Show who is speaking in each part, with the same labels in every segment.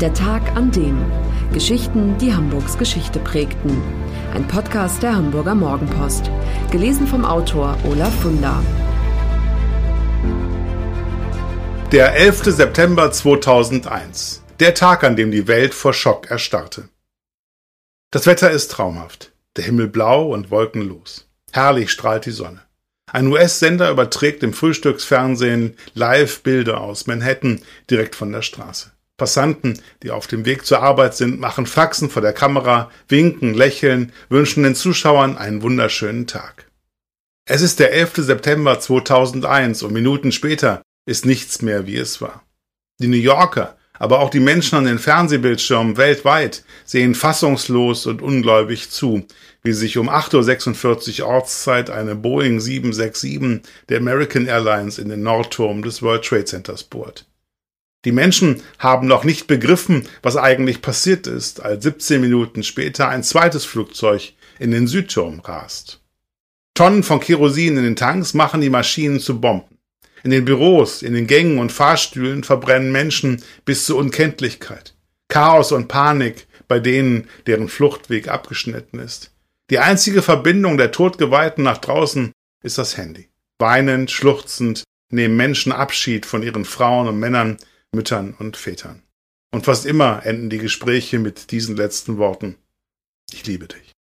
Speaker 1: Der Tag an dem. Geschichten, die Hamburgs Geschichte prägten. Ein Podcast der Hamburger Morgenpost. Gelesen vom Autor Olaf Funder.
Speaker 2: Der 11. September 2001. Der Tag, an dem die Welt vor Schock erstarrte. Das Wetter ist traumhaft. Der Himmel blau und wolkenlos. Herrlich strahlt die Sonne. Ein US-Sender überträgt im Frühstücksfernsehen Live-Bilder aus Manhattan direkt von der Straße. Passanten, die auf dem Weg zur Arbeit sind, machen Faxen vor der Kamera, winken, lächeln, wünschen den Zuschauern einen wunderschönen Tag. Es ist der 11. September 2001 und Minuten später ist nichts mehr, wie es war. Die New Yorker, aber auch die Menschen an den Fernsehbildschirmen weltweit sehen fassungslos und ungläubig zu, wie sich um 8.46 Uhr Ortszeit eine Boeing 767 der American Airlines in den Nordturm des World Trade Centers bohrt. Die Menschen haben noch nicht begriffen, was eigentlich passiert ist, als 17 Minuten später ein zweites Flugzeug in den Südturm rast. Tonnen von Kerosin in den Tanks machen die Maschinen zu Bomben. In den Büros, in den Gängen und Fahrstühlen verbrennen Menschen bis zur Unkenntlichkeit. Chaos und Panik bei denen, deren Fluchtweg abgeschnitten ist. Die einzige Verbindung der Todgeweihten nach draußen ist das Handy. Weinend, schluchzend nehmen Menschen Abschied von ihren Frauen und Männern, Müttern und Vätern. Und fast immer enden die Gespräche mit diesen letzten Worten. Ich liebe dich.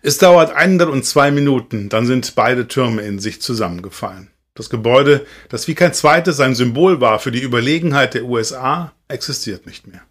Speaker 2: Es dauert 102 Minuten, dann sind beide Türme in sich zusammengefallen. Das Gebäude, das wie kein zweites ein Symbol war für die Überlegenheit der USA, existiert nicht mehr.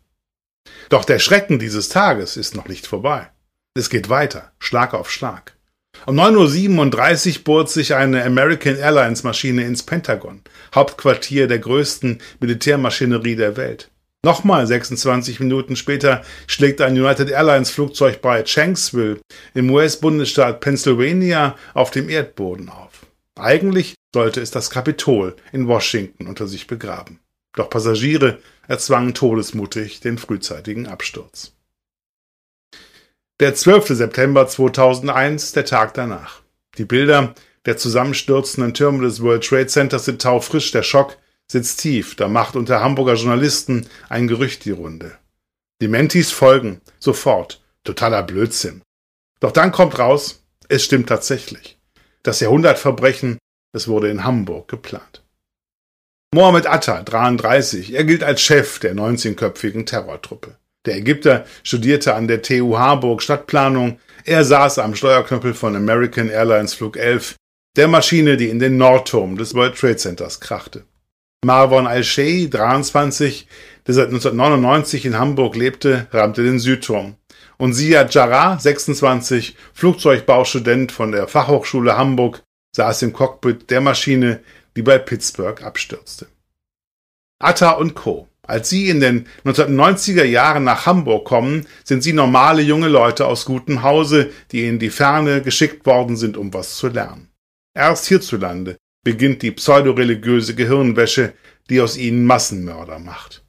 Speaker 2: Doch der Schrecken dieses Tages ist noch nicht vorbei. Es geht weiter, Schlag auf Schlag. Um 9.37 Uhr bohrt sich eine American Airlines Maschine ins Pentagon, Hauptquartier der größten Militärmaschinerie der Welt. Nochmal 26 Minuten später schlägt ein United Airlines Flugzeug bei Shanksville im US-Bundesstaat Pennsylvania auf dem Erdboden auf. Eigentlich sollte es das Kapitol in Washington unter sich begraben. Doch Passagiere erzwangen todesmutig den frühzeitigen Absturz. Der 12. September 2001, der Tag danach. Die Bilder der zusammenstürzenden Türme des World Trade Centers sind taufrisch. Der Schock sitzt tief. Da macht unter Hamburger Journalisten ein Gerücht die Runde. Die Mentis folgen sofort. Totaler Blödsinn. Doch dann kommt raus, es stimmt tatsächlich. Das Jahrhundertverbrechen, es wurde in Hamburg geplant. Mohammed Atta, 33, er gilt als Chef der 19-köpfigen Terrortruppe. Der Ägypter studierte an der TU Harburg Stadtplanung. Er saß am Steuerknüppel von American Airlines Flug 11, der Maschine, die in den Nordturm des World Trade Centers krachte. Marwan Al-Shei, 23, der seit 1999 in Hamburg lebte, rammte den Südturm. Und Sia Jarrah, 26, Flugzeugbaustudent von der Fachhochschule Hamburg, saß im Cockpit der Maschine, die bei Pittsburgh abstürzte. Atta und Co. Als sie in den 1990er Jahren nach Hamburg kommen, sind sie normale junge Leute aus gutem Hause, die in die Ferne geschickt worden sind, um was zu lernen. Erst hierzulande beginnt die pseudoreligiöse Gehirnwäsche, die aus ihnen Massenmörder macht.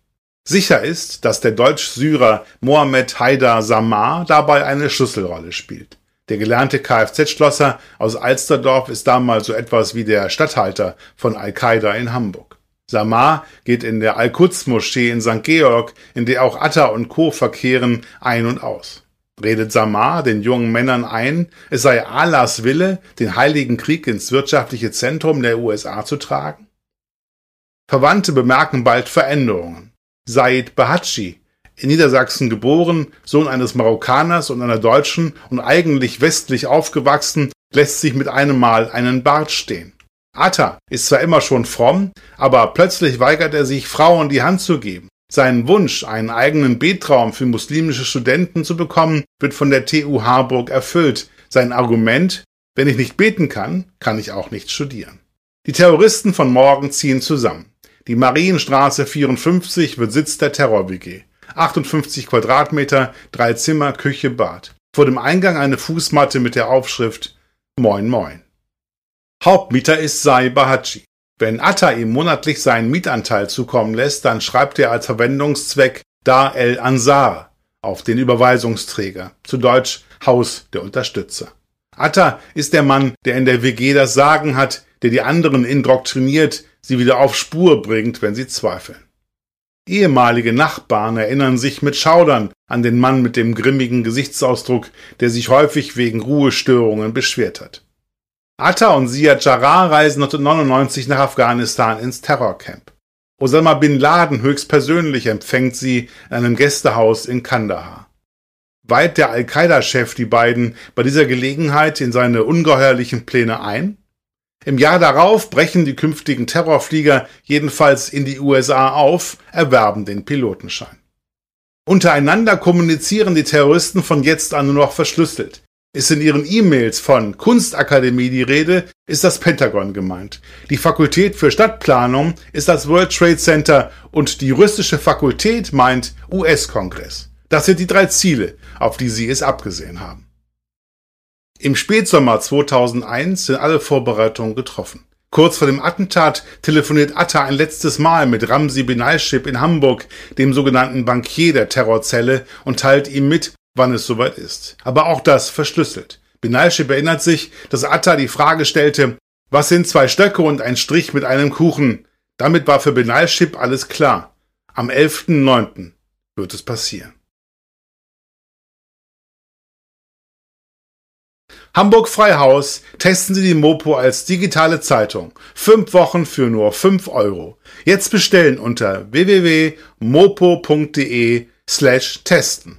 Speaker 2: Sicher ist, dass der Deutsch-Syrer Mohammed Haidar Samar dabei eine Schlüsselrolle spielt. Der gelernte Kfz-Schlosser aus Alsterdorf ist damals so etwas wie der Statthalter von Al-Qaida in Hamburg. Samar geht in der Al-Quds-Moschee in St. Georg, in der auch Atta und Co. verkehren, ein und aus. Redet Samar den jungen Männern ein, es sei Allahs Wille, den Heiligen Krieg ins wirtschaftliche Zentrum der USA zu tragen? Verwandte bemerken bald Veränderungen. Said Bahatschi, in Niedersachsen geboren, Sohn eines Marokkaners und einer Deutschen und eigentlich westlich aufgewachsen, lässt sich mit einem Mal einen Bart stehen. Atta ist zwar immer schon fromm, aber plötzlich weigert er sich, Frauen die Hand zu geben. Sein Wunsch, einen eigenen Betraum für muslimische Studenten zu bekommen, wird von der TU Harburg erfüllt. Sein Argument, wenn ich nicht beten kann, kann ich auch nicht studieren. Die Terroristen von morgen ziehen zusammen. Die Marienstraße 54 wird Sitz der Terror-WG. 58 Quadratmeter, drei Zimmer, Küche, Bad. Vor dem Eingang eine Fußmatte mit der Aufschrift Moin Moin. Hauptmieter ist Sai Bahachi. Wenn Atta ihm monatlich seinen Mietanteil zukommen lässt, dann schreibt er als Verwendungszweck Dar el Ansar auf den Überweisungsträger, zu Deutsch Haus der Unterstützer. Atta ist der Mann, der in der WG das Sagen hat, der die anderen indoktriniert, sie wieder auf Spur bringt, wenn sie zweifeln. Ehemalige Nachbarn erinnern sich mit Schaudern an den Mann mit dem grimmigen Gesichtsausdruck, der sich häufig wegen Ruhestörungen beschwert hat. Atta und Ziad Jarrah reisen 1999 nach Afghanistan ins Terrorcamp. Osama bin Laden höchstpersönlich empfängt sie in einem Gästehaus in Kandahar. Weiht der Al-Qaida-Chef die beiden bei dieser Gelegenheit in seine ungeheuerlichen Pläne ein? Im Jahr darauf brechen die künftigen Terrorflieger jedenfalls in die USA auf, erwerben den Pilotenschein. Untereinander kommunizieren die Terroristen von jetzt an nur noch verschlüsselt. Ist in ihren E-Mails von Kunstakademie die Rede, ist das Pentagon gemeint. Die Fakultät für Stadtplanung ist das World Trade Center und die juristische Fakultät meint US-Kongress. Das sind die drei Ziele, auf die sie es abgesehen haben. Im Spätsommer 2001 sind alle Vorbereitungen getroffen. Kurz vor dem Attentat telefoniert Atta ein letztes Mal mit Ramsi Benalschip in Hamburg, dem sogenannten Bankier der Terrorzelle, und teilt ihm mit, wann es soweit ist. Aber auch das verschlüsselt. Benalschip erinnert sich, dass Atta die Frage stellte, was sind zwei Stöcke und ein Strich mit einem Kuchen? Damit war für Benalschip alles klar. Am 11.09. wird es passieren. Hamburg Freihaus testen Sie die Mopo als digitale Zeitung. Fünf Wochen für nur fünf Euro. Jetzt bestellen unter www.mopo.de slash testen.